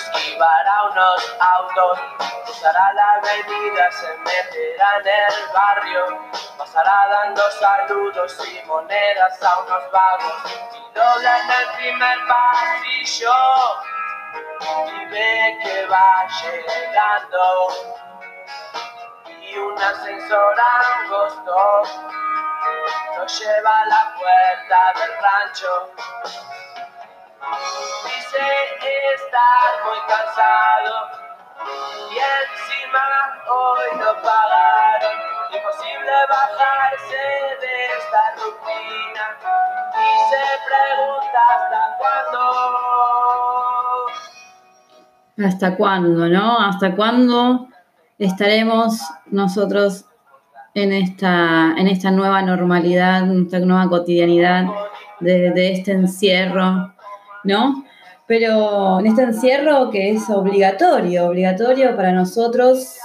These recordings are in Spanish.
esquivará unos autos, cruzará la avenida, se meterá en el barrio, pasará dando saludos y monedas a unos vagos y dobla en el primer pasillo y ve que va llegando y un ascensor angosto lo lleva a la puerta del rancho. Dice estar muy cansado y encima hoy no pagaron. Imposible bajarse de esta rutina y se pregunta hasta cuándo. ¿Hasta cuándo, no? ¿Hasta cuándo estaremos nosotros en esta, en esta nueva normalidad, en esta nueva cotidianidad de, este encierro, ¿no? Pero en este encierro que es obligatorio, obligatorio para nosotros,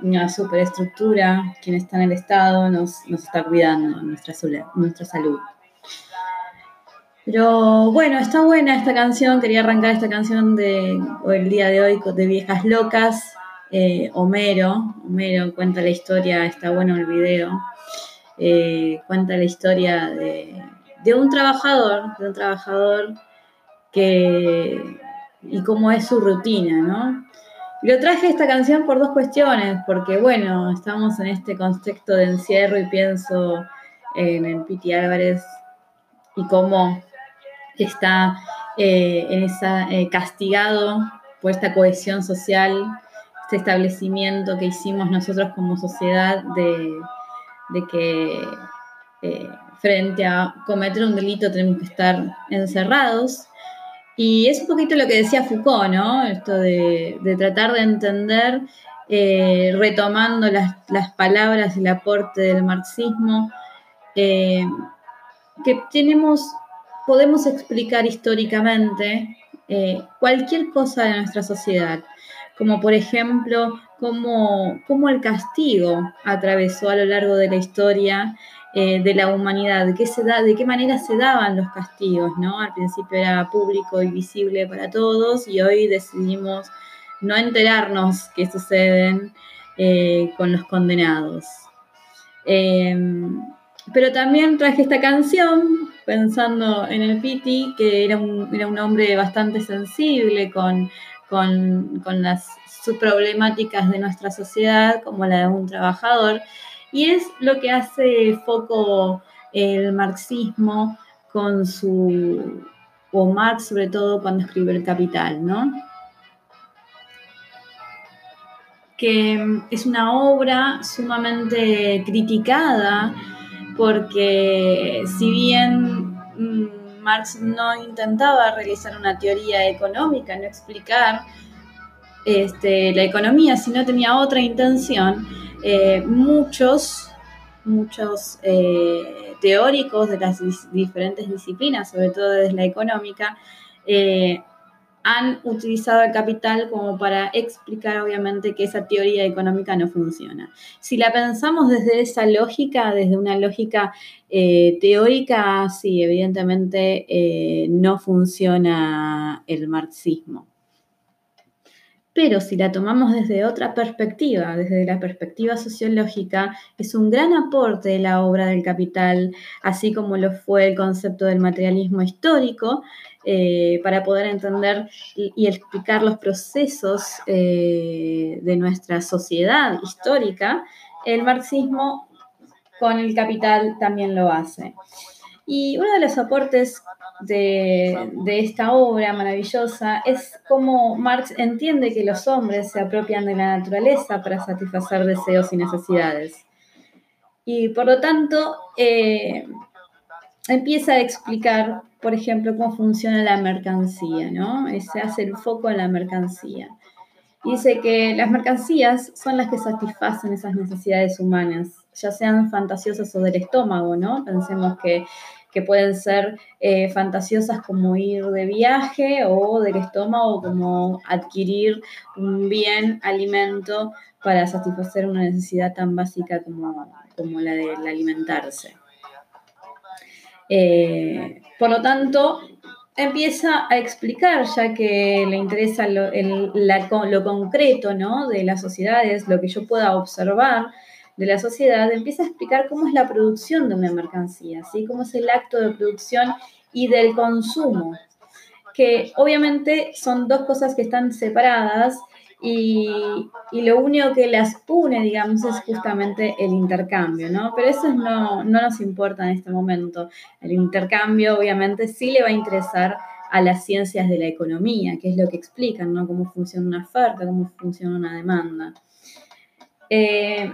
una superestructura, quien está en el Estado nos, está cuidando nuestra, nuestra salud. Pero bueno, está buena esta canción, quería arrancar esta canción de el día de hoy de Viejas Locas, eh, Homero, Homero cuenta la historia, está bueno el video, eh, cuenta la historia de, un trabajador, de un trabajador que y cómo es su rutina, ¿no? lo traje esta canción por dos cuestiones, porque bueno, estamos en este contexto de encierro y pienso en Piti Álvarez y cómo está eh, en esa, castigado por esta cohesión social este establecimiento que hicimos nosotros como sociedad de, que eh, frente a cometer un delito tenemos que estar encerrados. Y es un poquito lo que decía Foucault, ¿no? Esto de, tratar de entender, eh, retomando las, palabras, el aporte del marxismo, eh, que tenemos, podemos explicar históricamente cualquier cosa de nuestra sociedad como por ejemplo cómo, el castigo atravesó a lo largo de la historia eh, de la humanidad, ¿Qué se da, de qué manera se daban los castigos, ¿no? Al principio era público y visible para todos y hoy decidimos no enterarnos qué suceden eh, con los condenados. Em, pero también traje esta canción pensando en el Piti, que era un, era un hombre bastante sensible con con, las problemáticas de nuestra sociedad, como la de un trabajador, y es lo que hace foco el marxismo con su, o Marx sobre todo cuando escribe El Capital, ¿no? que es una obra sumamente criticada porque si bien mm, Marx no intentaba realizar una teoría económica, no explicar este, la economía, sino tenía otra intención. Eh, muchos, muchos eh, teóricos de las diferentes disciplinas, sobre todo desde la económica, eh, han utilizado el capital como para explicar obviamente que esa teoría económica no funciona. Si la pensamos desde esa lógica, desde una lógica teórica, sí, evidentemente no funciona el marxismo. Pero si la tomamos desde otra perspectiva, desde la perspectiva sociológica, es un gran aporte de la obra del capital, así como lo fue el concepto del materialismo histórico, eh, para poder entender y, explicar los procesos eh, de nuestra sociedad histórica, el marxismo con el capital también lo hace. Y uno de los aportes de, de, esta obra maravillosa es cómo Marx entiende que los hombres se apropian de la naturaleza para satisfacer deseos y necesidades. Y por lo tanto, eh, empieza a explicar, por ejemplo, cómo funciona la mercancía, ¿no? Se hace el foco en la mercancía. Dice que las mercancías son las que satisfacen esas necesidades humanas, ya sean fantasiosas o del estómago, ¿no? Pensemos que, pueden ser eh, fantasiosas como ir de viaje o del estómago como adquirir un bien alimento para satisfacer una necesidad tan básica como, como la de alimentarse. Eh, por lo tanto, empieza a explicar, ya que le interesa lo, lo concreto ¿no? de las sociedades, lo que yo pueda observar de la sociedad, empieza a explicar cómo es la producción de una mercancía, ¿sí? cómo es el acto de producción y del consumo, que obviamente son dos cosas que están separadas y, lo único que las une, digamos, es justamente el intercambio, ¿no? Pero eso no, no nos importa en este momento. El intercambio, obviamente, sí le va a interesar a las ciencias de la economía, que es lo que explican, ¿no? Cómo funciona una oferta, cómo funciona una demanda. Eh,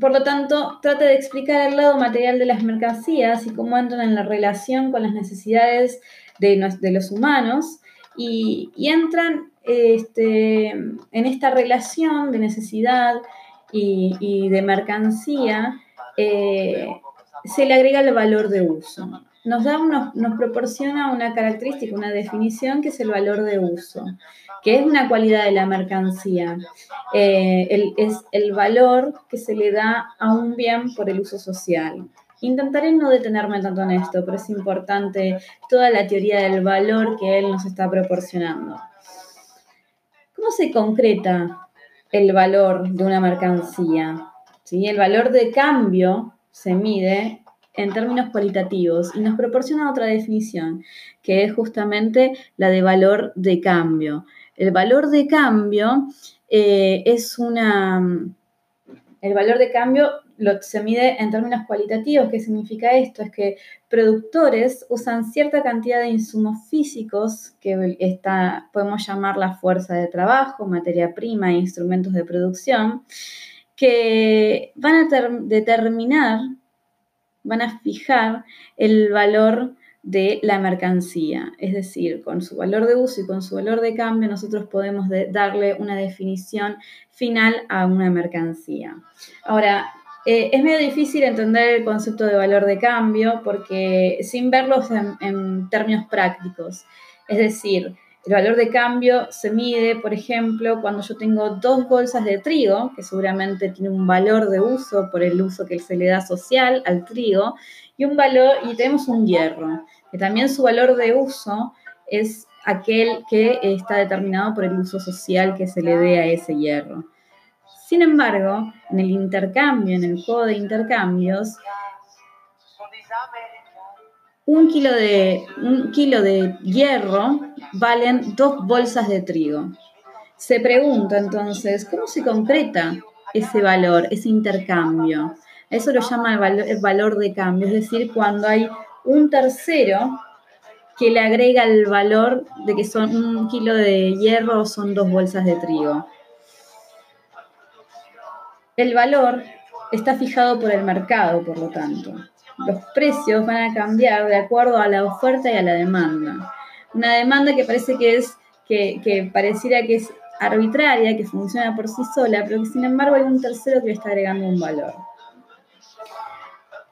por lo tanto, trata de explicar el lado material de las mercancías y cómo entran en la relación con las necesidades de, los humanos y, entran este, en esta relación de necesidad y, de mercancía, eh, se le agrega el valor de uso. Nos, da nos proporciona una característica, una definición que es el valor de uso, que es una cualidad de la mercancía. Eh, es el valor que se le da a un bien por el uso social. Intentaré no detenerme tanto en esto, pero es importante toda la teoría del valor que él nos está proporcionando. ¿Cómo se concreta el valor de una mercancía? ¿Sí? El valor de cambio se mide en términos cualitativos y nos proporciona otra definición, que es justamente la de valor de cambio. El valor de cambio eh, es una... El valor de cambio lo, se mide en términos cualitativos. ¿Qué significa esto? Es que productores usan cierta cantidad de insumos físicos, que está, podemos llamar la fuerza de trabajo, materia prima e instrumentos de producción, que van a determinar, van a fijar el valor de la mercancía. Es decir, con su valor de uso y con su valor de cambio, nosotros podemos darle una definición final a una mercancía. Ahora, eh, es medio difícil entender el concepto de valor de cambio porque sin verlos en, términos prácticos. Es decir, el valor de cambio se mide, por ejemplo, cuando yo tengo dos bolsas de trigo, que seguramente tiene un valor de uso por el uso que se le da social al trigo, y un valor, y tenemos un hierro, que también su valor de uso es aquel que está determinado por el uso social que se le dé a ese hierro. Sin embargo, en el intercambio, en el juego de intercambios, un kilo de, un kilo de hierro valen dos bolsas de trigo. Se pregunta entonces, ¿cómo se concreta ese valor, ese intercambio? Eso lo llama el el valor de cambio, es decir, cuando hay un tercero que le agrega el valor de que son un kilo de hierro o son dos bolsas de trigo. El valor está fijado por el mercado, por lo tanto. Los precios van a cambiar de acuerdo a la oferta y a la demanda. Una demanda que parece que es, que, pareciera que es arbitraria, que funciona por sí sola, pero que sin embargo hay un tercero que le está agregando un valor.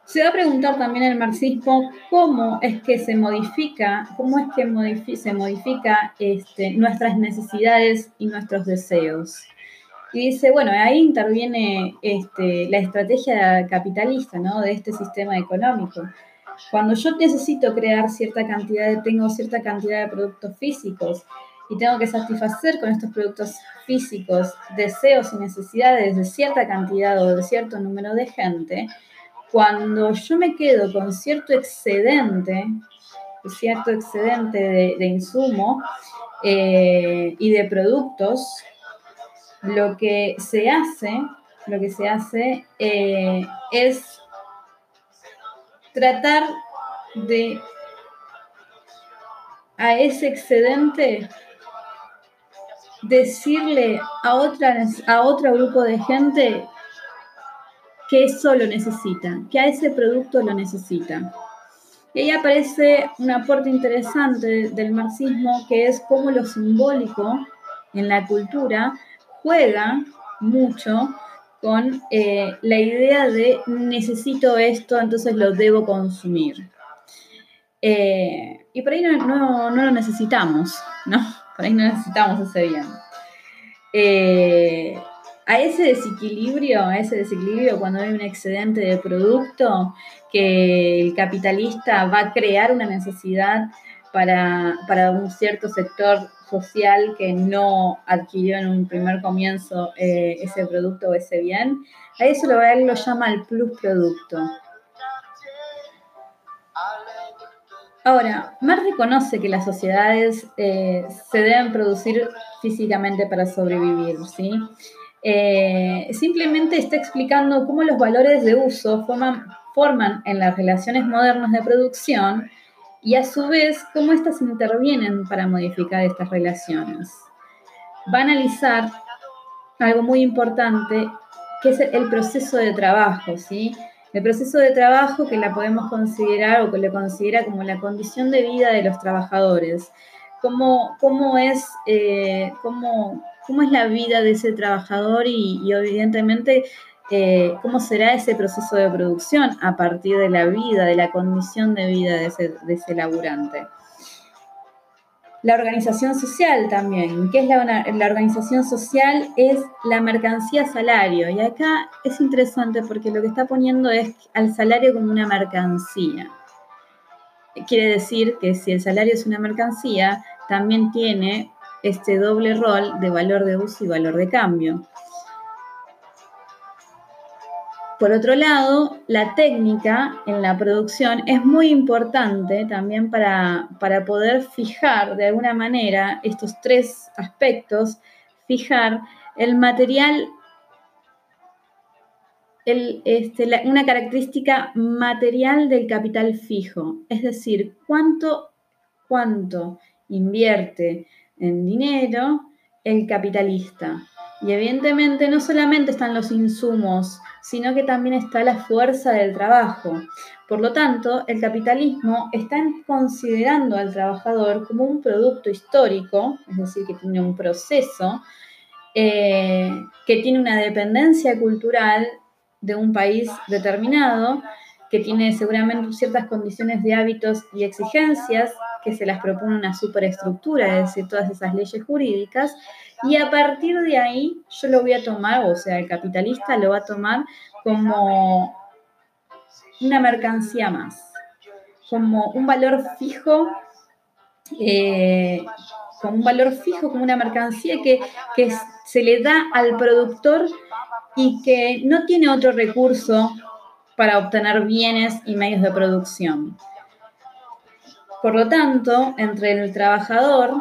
Se va a preguntar también el marxismo cómo es que se modifica, cómo es que se modifica este, nuestras necesidades y nuestros deseos. Y dice, bueno, ahí interviene este, la estrategia capitalista ¿no? de este sistema económico. Cuando yo necesito crear cierta cantidad de, tengo cierta cantidad de productos físicos y tengo que satisfacer con estos productos físicos deseos y necesidades de cierta cantidad o de cierto número de gente, cuando yo me quedo con cierto excedente, cierto excedente de, insumo eh, y de productos, lo que se hace, lo que se hace eh, es tratar de a ese excedente decirle a, otra, a otro grupo de gente que eso lo necesita, que a ese producto lo necesita. Y ahí aparece un aporte interesante del marxismo que es cómo lo simbólico en la cultura juega mucho con eh, la idea de necesito esto, entonces lo debo consumir. Eh, y por ahí no, lo necesitamos, ¿no? Por ahí no necesitamos ese bien. Eh, a ese desequilibrio, a ese desequilibrio cuando hay un excedente de producto, que el capitalista va a crear una necesidad para, un cierto sector social que no adquirió en un primer comienzo eh, ese producto o ese bien, a eso lo, él lo llama el plus producto. Ahora, Marx reconoce que las sociedades eh, se deben producir físicamente para sobrevivir, ¿sí? Eh, simplemente está explicando cómo los valores de uso forman, forman en las relaciones modernas de producción y a su vez cómo éstas intervienen para modificar estas relaciones. Va a analizar algo muy importante que es el proceso de trabajo, ¿sí? El proceso de trabajo que la podemos considerar o que le considera como la condición de vida de los trabajadores. Cómo, cómo es, eh, cómo, cómo, es la vida de ese trabajador y, evidentemente eh, cómo será ese proceso de producción a partir de la vida, de la condición de vida de ese, laburante. La organización social también. ¿Qué es la, organización social? Es la mercancía salario. Y acá es interesante porque lo que está poniendo es al salario como una mercancía. Quiere decir que si el salario es una mercancía, también tiene este doble rol de valor de uso y valor de cambio. Por otro lado, la técnica en la producción es muy importante también para, poder fijar de alguna manera estos tres aspectos, fijar el material, este, una característica material del capital fijo, es decir, cuánto, cuánto invierte en dinero el capitalista. Y evidentemente no solamente están los insumos, sino que también está la fuerza del trabajo. Por lo tanto, el capitalismo está considerando al trabajador como un producto histórico, es decir, que tiene un proceso, eh, que tiene una dependencia cultural de un país determinado, que tiene seguramente ciertas condiciones de hábitos y exigencias que se las propone una superestructura, es decir, todas esas leyes jurídicas, y a partir de ahí yo lo voy a tomar, o sea, el capitalista lo va a tomar como una mercancía más, como un valor fijo, eh, como un valor fijo, como una mercancía que, que se le da al productor y que no tiene otro recurso para obtener bienes y medios de producción. Por lo tanto, entre el trabajador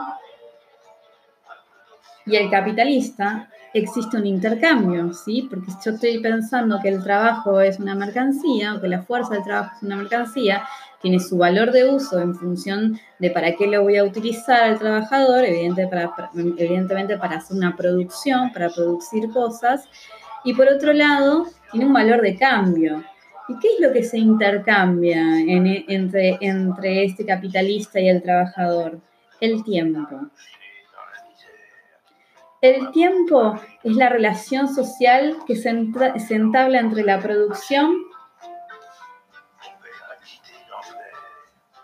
y el capitalista existe un intercambio, ¿sí? Porque si yo estoy pensando que el trabajo es una mercancía o que la fuerza del trabajo es una mercancía, tiene su valor de uso en función de para qué lo voy a utilizar al trabajador, evidentemente para hacer una producción, para producir cosas, y por otro lado, tiene un valor de cambio. ¿Y qué es lo que se intercambia entre, entre este capitalista y el trabajador? El tiempo. El tiempo es la relación social que se, entabla entre la producción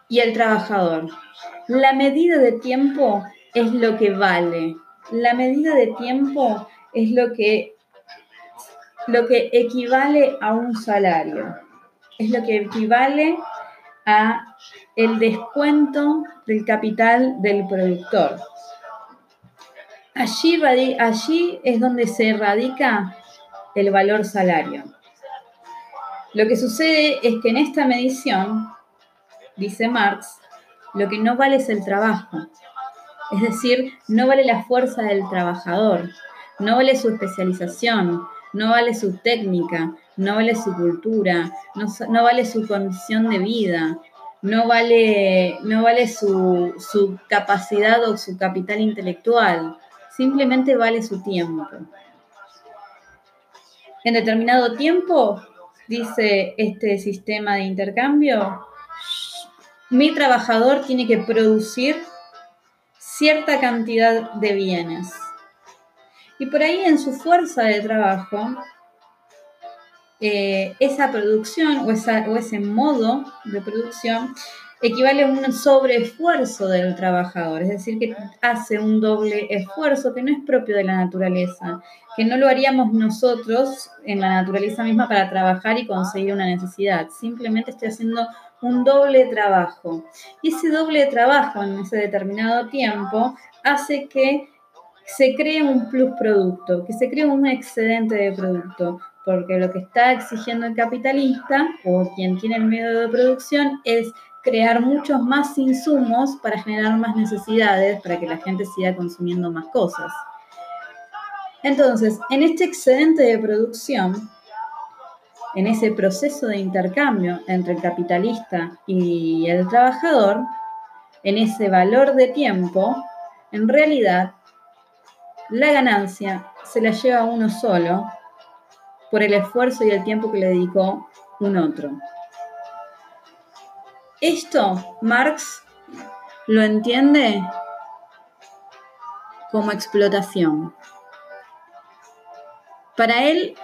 y el trabajador. La medida de tiempo es lo que vale. La medida de tiempo es lo que, lo que equivale a un salario. Es lo que equivale a el descuento del capital del productor. Allí, allí es donde se radica el valor salario. Lo que sucede es que en esta medición, dice Marx, lo que no vale es el trabajo. Es decir, no vale la fuerza del trabajador, no vale su especialización, no vale su técnica, no vale su cultura, no, vale su condición de vida, no vale, no vale su, su capacidad o su capital intelectual, simplemente vale su tiempo. En determinado tiempo, dice este sistema de intercambio, mi trabajador tiene que producir cierta cantidad de bienes. Y por ahí en su fuerza de trabajo, eh, esa producción o, o ese modo de producción equivale a un sobreesfuerzo del trabajador, es decir, que hace un doble esfuerzo que no es propio de la naturaleza, que no lo haríamos nosotros en la naturaleza misma para trabajar y conseguir una necesidad, simplemente estoy haciendo un doble trabajo. Y ese doble trabajo en ese determinado tiempo hace que se cree un plus producto, que se cree un excedente de producto, porque lo que está exigiendo el capitalista o quien tiene el medio de producción es crear muchos más insumos para generar más necesidades, para que la gente siga consumiendo más cosas. Entonces, en este excedente de producción, en ese proceso de intercambio entre el capitalista y el trabajador, en ese valor de tiempo, en realidad la ganancia se la lleva uno solo por el esfuerzo y el tiempo que le dedicó un otro. Esto Marx lo entiende como explotación. Para él,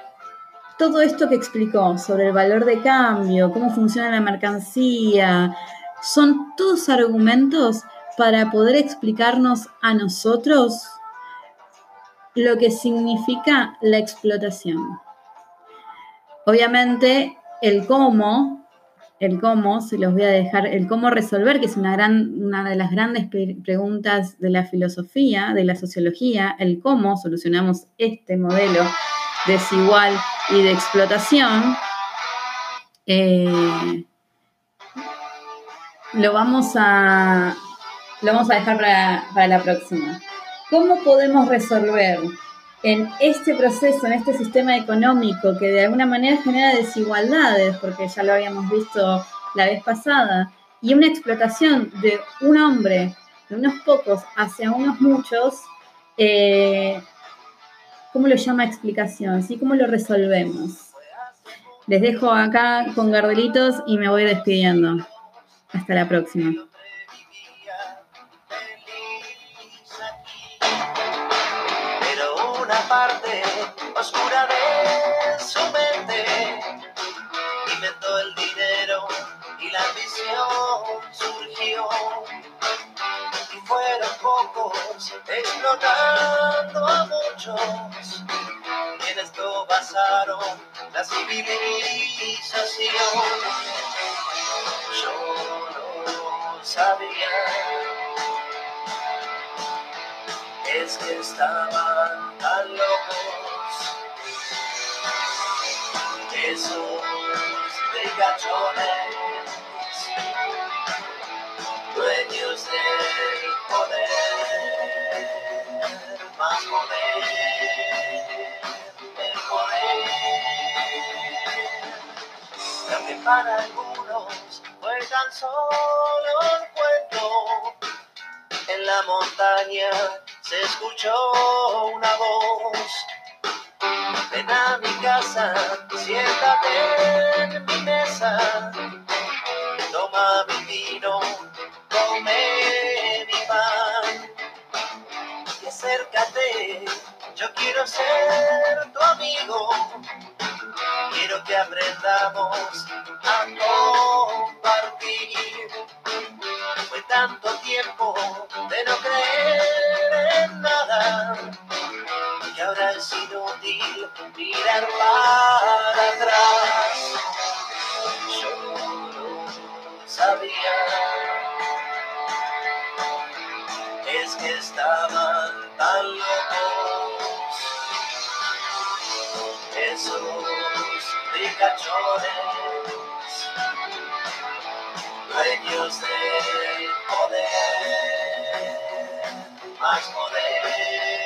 todo esto que explicó sobre el valor de cambio, cómo funciona la mercancía, son todos argumentos para poder explicarnos a nosotros lo que significa la explotación. Obviamente, el cómo, el cómo, se los voy a dejar, el cómo resolver, que es una, gran, una de las grandes preguntas de la filosofía, de la sociología, el cómo solucionamos este modelo desigual y de explotación, eh, lo, vamos a, lo vamos a dejar para, para la próxima. ¿Cómo podemos resolver en este proceso, en este sistema económico que de alguna manera genera desigualdades, porque ya lo habíamos visto la vez pasada, y una explotación de un hombre, de unos pocos, hacia unos muchos, eh, ¿cómo lo llama explicación? ¿sí? ¿Cómo lo resolvemos? Les dejo acá con gardelitos y me voy despidiendo. Hasta la próxima. Parte oscura de su mente. Inventó el dinero y la ambición surgió. Y fueron pocos explotando a muchos. Y en esto basaron la civilización. Yo no sabía es que estaban tan locos. Esos gachones, dueños del poder, más poder, el poder. Que para algunos fue tan solo un cuento en la montaña se escuchó una voz. Ven a mi casa, siéntate en mi mesa, toma mi vino, come mi pan y acércate, yo quiero ser tu amigo, quiero que aprendamos a compartir. Fue tanto tiempo de no creer mirar para atrás. Yo no sabía, es que estaban tan locos esos ricachones dueños del poder, más poder.